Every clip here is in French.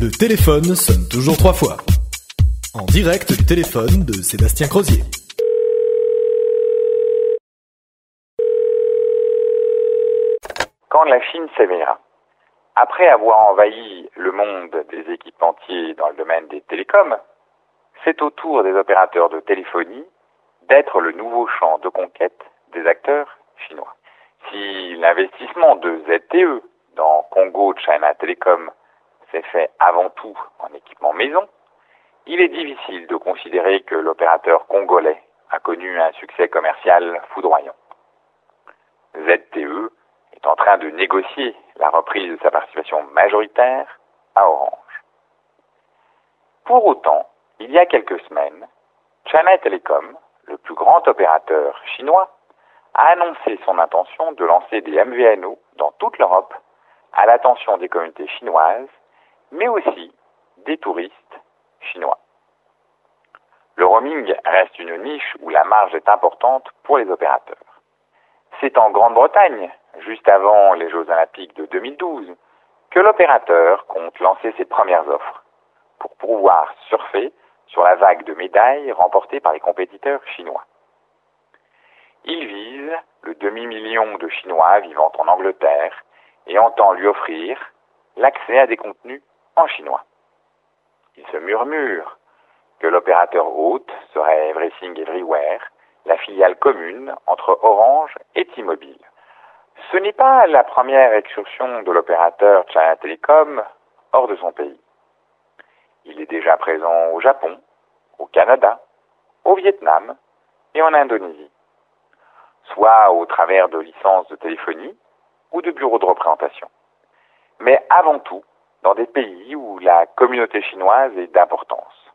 Le téléphone sonne toujours trois fois. En direct du téléphone de Sébastien Crozier. Quand la Chine s'éveillera, après avoir envahi le monde des équipementiers dans le domaine des télécoms, c'est au tour des opérateurs de téléphonie d'être le nouveau champ de conquête des acteurs chinois. Si l'investissement de ZTE dans Congo China Telecom s'est fait avant tout en équipement maison, il est difficile de considérer que l'opérateur congolais a connu un succès commercial foudroyant. ZTE est en train de négocier la reprise de sa participation majoritaire à Orange. Pour autant, il y a quelques semaines, China Telecom, le plus grand opérateur chinois, a annoncé son intention de lancer des MVNO dans toute l'Europe à l'attention des communautés chinoises, mais aussi des touristes chinois. Le roaming reste une niche où la marge est importante pour les opérateurs. C'est en Grande-Bretagne, juste avant les Jeux olympiques de 2012, que l'opérateur compte lancer ses premières offres pour pouvoir surfer sur la vague de médailles remportées par les compétiteurs chinois. Il vise le demi-million de Chinois vivant en Angleterre et entend lui offrir l'accès à des contenus en chinois. Il se murmure que l'opérateur hôte serait Everything Everywhere, la filiale commune entre Orange et T-Mobile. Ce n'est pas la première excursion de l'opérateur China Telecom hors de son pays. Il est déjà présent au Japon, au Canada, au Vietnam et en Indonésie, soit au travers de licences de téléphonie ou de bureaux de représentation, mais avant tout dans des pays où la communauté chinoise est d'importance.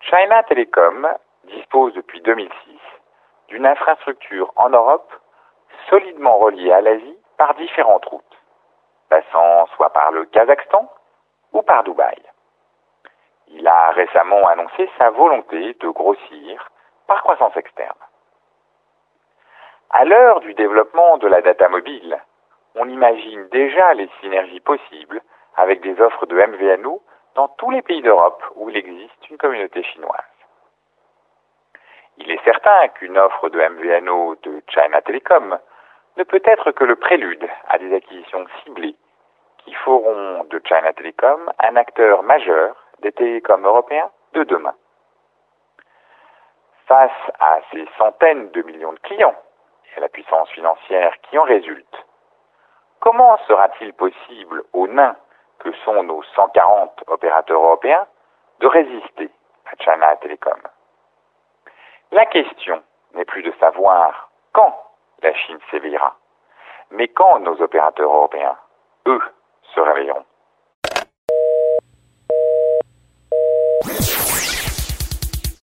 China Telecom dispose depuis 2006 d'une infrastructure en Europe solidement reliée à l'Asie par différentes routes, passant soit par le Kazakhstan ou par Dubaï. Il a récemment annoncé sa volonté de grossir par croissance externe. À l'heure du développement de la data mobile, on imagine déjà les synergies possibles avec des offres de MVNO dans tous les pays d'Europe où il existe une communauté chinoise. Il est certain qu'une offre de MVNO de China Telecom ne peut être que le prélude à des acquisitions ciblées qui feront de China Telecom un acteur majeur des télécoms européens de demain. Face à ces centaines de millions de clients et à la puissance financière qui en résulte, comment sera-t-il possible aux nains que sont nos 140 opérateurs européens de résister à China Telecom La question n'est plus de savoir quand la Chine s'éveillera, mais quand nos opérateurs européens, eux, se réveilleront.